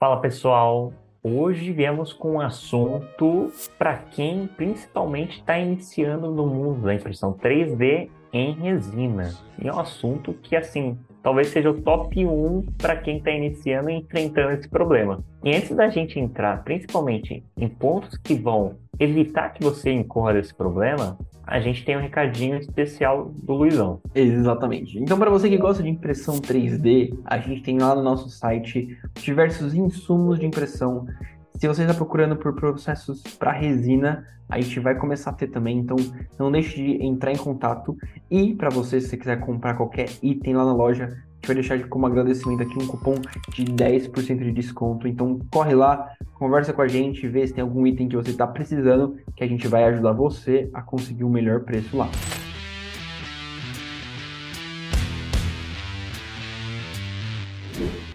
Fala pessoal, hoje viemos com um assunto para quem principalmente está iniciando no mundo da impressão 3D em resina. E é um assunto que, assim, talvez seja o top 1 para quem está iniciando e enfrentando esse problema. E antes da gente entrar principalmente em pontos que vão evitar que você incorra desse problema, a gente tem um recadinho especial do Luizão. Exatamente. Então, para você que gosta de impressão 3D, a gente tem lá no nosso site diversos insumos de impressão. Se você está procurando por processos para resina, a gente vai começar a ter também. Então, não deixe de entrar em contato. E para você, se você quiser comprar qualquer item lá na loja, gente vai deixar como agradecimento aqui um cupom de 10% de desconto. Então corre lá, conversa com a gente, vê se tem algum item que você está precisando, que a gente vai ajudar você a conseguir o um melhor preço lá.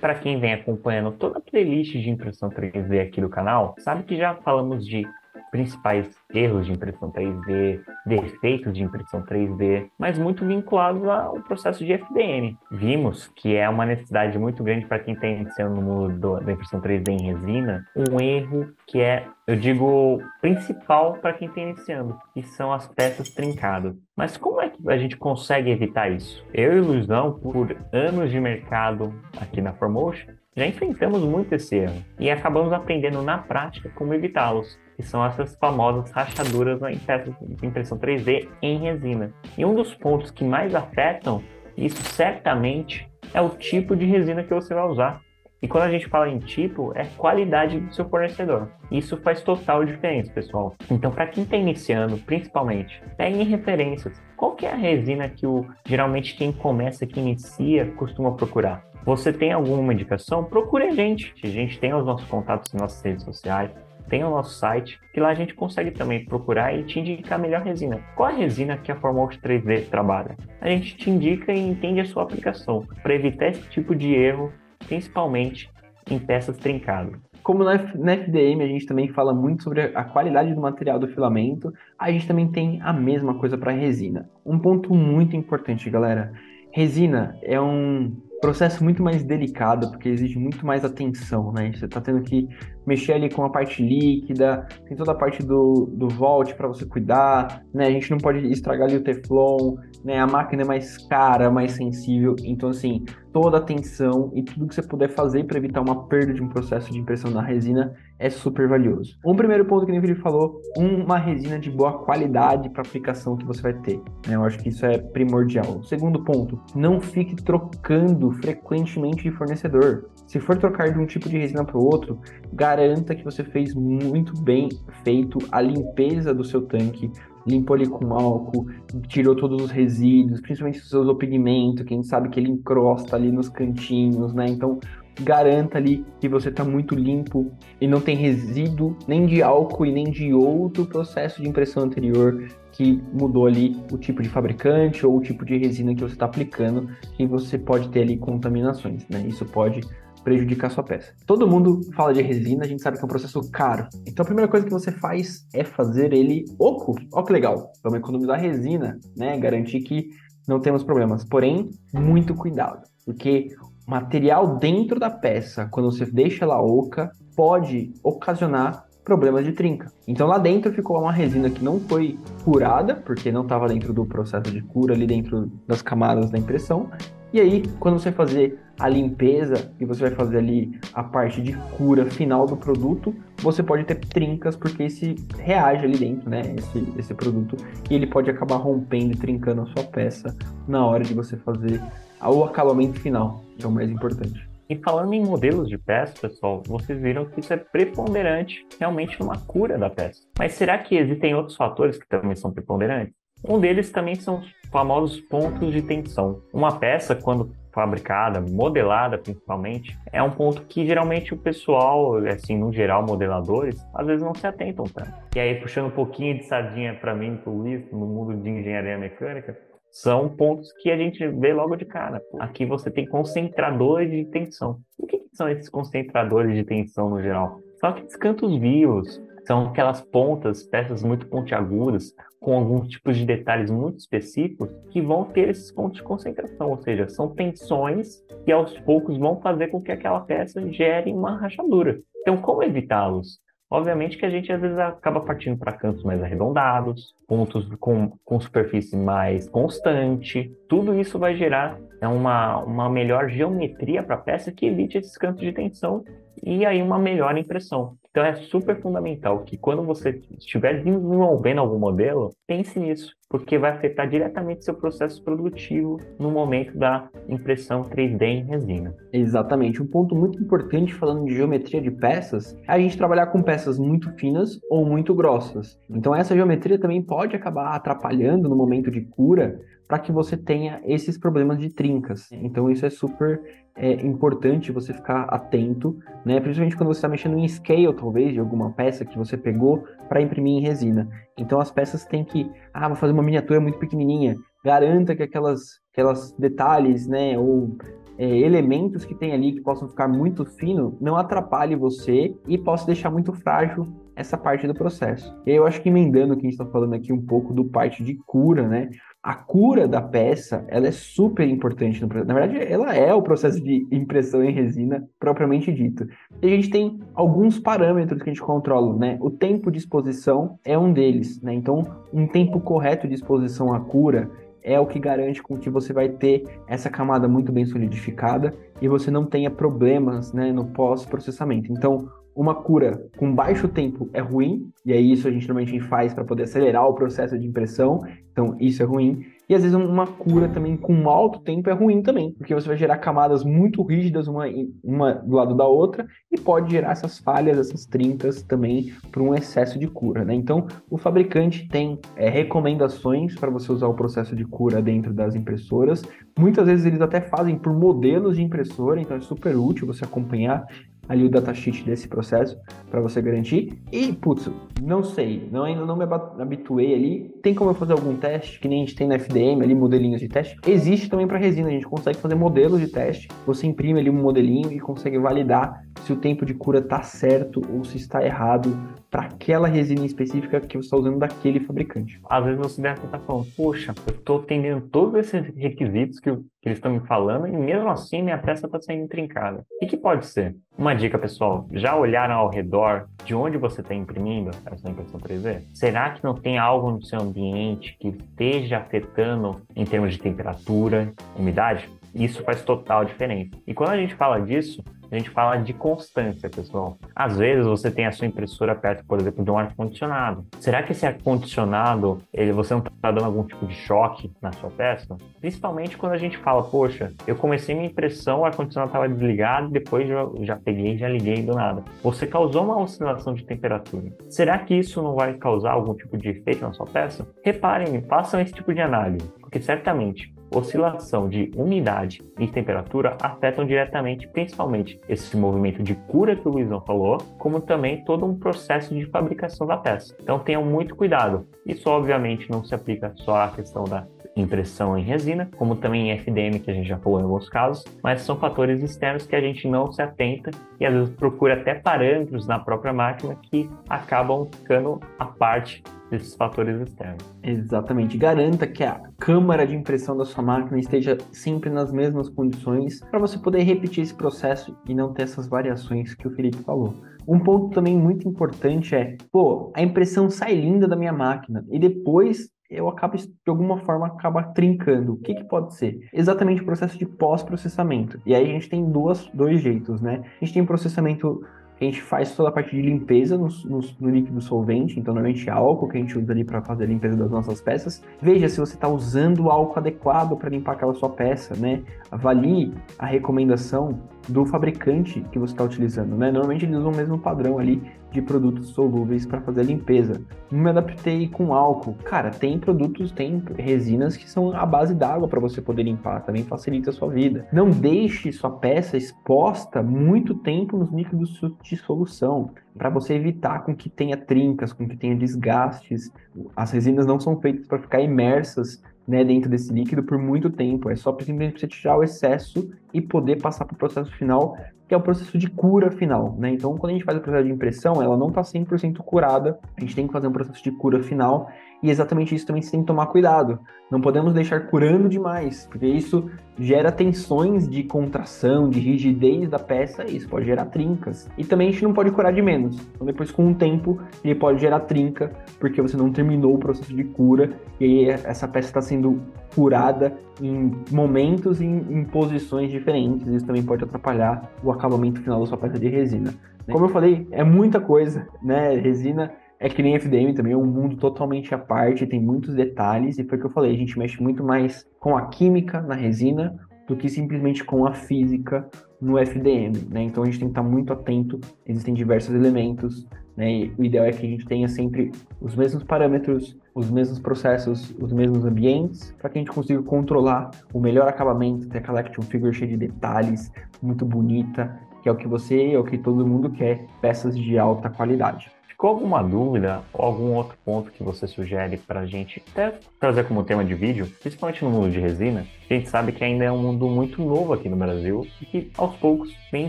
Para quem vem acompanhando toda a playlist de impressão 3D aqui do canal, sabe que já falamos de principais erros de impressão 3D, defeitos de impressão 3D, mas muito vinculados ao processo de FDM. Vimos que é uma necessidade muito grande para quem está iniciando no mundo da impressão 3D em resina, um erro que é, eu digo, principal para quem está iniciando, que são as peças trincadas. Mas como é que a gente consegue evitar isso? Eu e o Luizão, por anos de mercado aqui na Formotion, já enfrentamos muito esse erro e acabamos aprendendo na prática como evitá-los, que são essas famosas rachaduras de impressão 3D em resina. E um dos pontos que mais afetam isso certamente é o tipo de resina que você vai usar. E quando a gente fala em tipo, é qualidade do seu fornecedor. Isso faz total diferença, pessoal. Então, para quem está iniciando, principalmente, peguem referências. Qual que é a resina que o, geralmente quem começa, que inicia, costuma procurar? Você tem alguma indicação? Procure a gente. A gente tem os nossos contatos nas nossas redes sociais, tem o nosso site, que lá a gente consegue também procurar e te indicar a melhor resina. Qual a resina que a Formox 3D trabalha? A gente te indica e entende a sua aplicação, para evitar esse tipo de erro, principalmente em peças trincadas. Como na, FDM a gente também fala muito sobre a qualidade do material do filamento, a gente também tem a mesma coisa para resina. Um ponto muito importante, galera. Resina é um processo muito mais delicado, porque exige muito mais atenção, né? Você está tendo que mexer ali com a parte líquida, tem toda a parte do, do vault para você cuidar, né? A gente não pode estragar ali o Teflon, né? A máquina é mais cara, mais sensível, então assim, toda a atenção e tudo que você puder fazer para evitar uma perda de um processo de impressão na resina é super valioso. Um primeiro ponto que o Felipe falou, uma resina de boa qualidade para aplicação que você vai ter. Né? Eu acho que isso é primordial. Segundo ponto, não fique trocando frequentemente de fornecedor. Se for trocar de um tipo de resina para o outro, garanta que você fez muito bem feito a limpeza do seu tanque, limpou ali com álcool, tirou todos os resíduos, principalmente os seus pigmento, que a gente sabe que ele encrosta ali nos cantinhos, né? Então, garanta ali que você está muito limpo e não tem resíduo nem de álcool e nem de outro processo de impressão anterior que mudou ali o tipo de fabricante ou o tipo de resina que você está aplicando, que você pode ter ali contaminações, né? Isso pode prejudicar sua peça. Todo mundo fala de resina, a gente sabe que é um processo caro. Então a primeira coisa que você faz é fazer ele oco. Ó que legal. Vamos economizar resina, né? Garantir que não temos problemas. Porém, muito cuidado, porque material dentro da peça, quando você deixa ela oca, pode ocasionar problemas de trinca. Então lá dentro ficou uma resina que não foi curada, porque não estava dentro do processo de cura ali dentro das camadas da impressão, e aí, quando você fazer a limpeza e você vai fazer ali a parte de cura final do produto, você pode ter trincas porque esse reage ali dentro, né? Esse, esse produto e ele pode acabar rompendo e trincando a sua peça na hora de você fazer o acabamento final, que é o mais importante. E falando em modelos de peça, pessoal, vocês viram que isso é preponderante realmente numa cura da peça. Mas será que existem outros fatores que também são preponderantes? Um deles também são os famosos pontos de tensão. Uma peça, quando fabricada, modelada principalmente, é um ponto que geralmente o pessoal, assim, no geral, modeladores, às vezes não se atentam tanto. E aí, puxando um pouquinho de sardinha para mim, para o Luiz, no mundo de engenharia mecânica, são pontos que a gente vê logo de cara. Aqui você tem concentradores de tensão. O que, são esses concentradores de tensão no geral? São aqueles cantos vivos, São aquelas pontas, peças muito pontiagudas, com alguns tipos de detalhes muito específicos que vão ter esses pontos de concentração, ou seja, são tensões que aos poucos vão fazer com que aquela peça gere uma rachadura. Então, como evitá-los? Obviamente que a gente às vezes acaba partindo para cantos mais arredondados, pontos com, com superfície mais constante. Tudo isso vai gerar né, uma, uma melhor geometria para a peça que evite esses cantos de tensão e aí uma melhor impressão. Então é super fundamental que quando você estiver desenvolvendo algum modelo, pense nisso, porque vai afetar diretamente seu processo produtivo no momento da impressão 3D em resina. Exatamente. Um ponto muito importante falando de geometria de peças é a gente trabalhar com peças muito finas ou muito grossas. Então essa geometria também pode acabar atrapalhando no momento de cura para que você tenha esses problemas de trincas. Então isso é super é, importante você ficar atento, né? Principalmente quando você está mexendo em scale, talvez, de alguma peça que você pegou para imprimir em resina. Então as peças têm que, ah, vou fazer uma miniatura muito pequenininha. Garanta que aquelas, aquelas detalhes, né, ou é, elementos que tem ali que possam ficar muito fino não atrapalhe você e possa deixar muito frágil essa parte do processo. E eu acho que emendando o que a gente está falando aqui um pouco do parte de cura, né? A cura da peça ela é super importante no processo. Na verdade, ela é o processo de impressão em resina propriamente dito. E a gente tem alguns parâmetros que a gente controla, né? O tempo de exposição é um deles, né? Então, um tempo correto de exposição à cura é o que garante com que você vai ter essa camada muito bem solidificada e você não tenha problemas né, no pós-processamento. Então, uma cura com baixo tempo é ruim, e é isso a gente normalmente faz para poder acelerar o processo de impressão, então isso é ruim. E às vezes uma cura também com alto tempo é ruim também, porque você vai gerar camadas muito rígidas uma, uma do lado da outra e pode gerar essas falhas, essas trincas também por um excesso de cura. Né? Então o fabricante tem é, recomendações para você usar o processo de cura dentro das impressoras. Muitas vezes eles até fazem por modelos de impressora, então é super útil você acompanhar ali o datasheet desse processo para você garantir. E, putz, não sei, não, ainda não me habituei ali. Tem como eu fazer algum teste, que nem a gente tem na FDM ali, modelinhos de teste? Existe também para resina, a gente consegue fazer modelos de teste. Você imprime ali um modelinho e consegue validar se o tempo de cura está certo ou se está errado para aquela resina específica que você está usando daquele fabricante. Às vezes você deve estar falando, poxa, eu estou atendendo todos esses requisitos que, que eles estão me falando e mesmo assim minha peça está sendo trincada. O que pode ser? Uma dica, pessoal, já olharam ao redor de onde você está imprimindo essa impressão 3D? Será que não tem algo no seu ambiente que esteja afetando em termos de temperatura, umidade? Isso faz total diferença. E quando a gente fala disso, a gente fala de constância, pessoal. Às vezes você tem a sua impressora perto, por exemplo, de um ar-condicionado. Será que esse ar-condicionado, ele, você não está dando algum tipo de choque na sua peça? Principalmente quando a gente fala, poxa, eu comecei minha impressão, o ar-condicionado estava desligado, depois eu já peguei já liguei do nada. Você causou uma oscilação de temperatura. Será que isso não vai causar algum tipo de efeito na sua peça? Reparem, façam esse tipo de análise, porque certamente oscilação de umidade e temperatura afetam diretamente, principalmente, esse movimento de cura que o Luizão falou, como também todo um processo de fabricação da peça. Então tenham muito cuidado. Isso, obviamente, não se aplica só à questão da impressão em resina, como também em FDM, que a gente já falou em alguns casos, mas são fatores externos que a gente não se atenta e às vezes procura até parâmetros na própria máquina que acabam ficando à parte desses fatores externos. Exatamente. Garanta que a câmara de impressão da sua máquina esteja sempre nas mesmas condições para você poder repetir esse processo e não ter essas variações que o Felipe falou. Um ponto também muito importante é, pô, a impressão sai linda da minha máquina e depois eu acabo, de alguma forma, acaba trincando. O que, que pode ser? Exatamente o processo de pós-processamento. E aí a gente tem duas, dois jeitos, né? A gente tem processamento a gente faz toda a parte de limpeza no, no, no líquido solvente, então normalmente é álcool que a gente usa ali para fazer a limpeza das nossas peças. Veja se você está usando o álcool adequado para limpar aquela sua peça, né? Avalie a recomendação do fabricante que você está utilizando, né? Normalmente eles usam o mesmo padrão ali de produtos solúveis para fazer a limpeza. Me adaptei com álcool. Cara, tem produtos, tem resinas que são a base d'água para você poder limpar, também facilita a sua vida. Não deixe sua peça exposta muito tempo nos líquidos de solução, para você evitar com que tenha trincas, com que tenha desgastes. As resinas não são feitas para ficar imersas né, dentro desse líquido por muito tempo. É só simplesmente você tirar o excesso e poder passar para o processo final que é o processo de cura final, né? Então, quando a gente faz o processo de impressão, ela não está 100% curada, a gente tem que fazer um processo de cura final, e exatamente isso também você tem que tomar cuidado. Não podemos deixar curando demais, porque isso gera tensões de contração, de rigidez da peça, e isso pode gerar trincas. E também a gente não pode curar de menos. Então, depois, com o tempo, ele pode gerar trinca, porque você não terminou o processo de cura, e aí essa peça está sendo curada em momentos e em, em posições diferentes. Isso também pode atrapalhar o acabamento final da sua peça de resina. Como eu falei, é muita coisa, né? Resina é que nem FDM também, é um mundo totalmente à parte, tem muitos detalhes, e foi o que eu falei, a gente mexe muito mais com a química na resina do que simplesmente com a física no FDM, né? Então a gente tem que estar muito atento, existem diversos elementos, né? E o ideal é que a gente tenha sempre os mesmos parâmetros, os mesmos processos, os mesmos ambientes, para que a gente consiga controlar o melhor acabamento, ter aquela action figure cheia de detalhes, muito bonita, que é o que você, é o que todo mundo quer, peças de alta qualidade. Ficou alguma dúvida ou algum outro ponto que você sugere para a gente até trazer como tema de vídeo, principalmente no mundo de resina? A gente sabe que ainda é um mundo muito novo aqui no Brasil e que aos poucos vem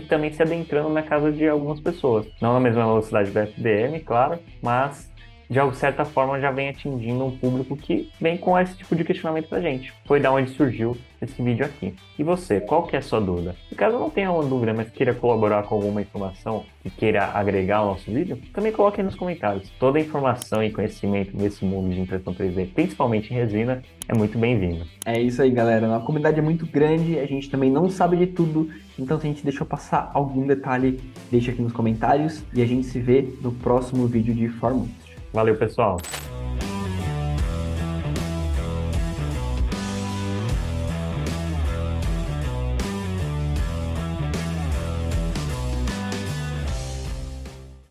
também se adentrando na casa de algumas pessoas. Não na mesma velocidade do FDM, claro, mas de certa forma já vem atingindo um público que vem com esse tipo de questionamento pra gente. Foi da onde surgiu esse vídeo aqui. E você, qual que é a sua dúvida? Se caso não tenha uma dúvida, mas queira colaborar com alguma informação e queira agregar ao nosso vídeo, também coloque aí nos comentários. Toda informação e conhecimento desse mundo de impressão 3D, principalmente em resina, é muito bem-vindo. É isso aí, galera. A comunidade é muito grande, a gente também não sabe de tudo, então se a gente deixou passar algum detalhe, deixa aqui nos comentários e a gente se vê no próximo vídeo de Formus. Valeu, pessoal.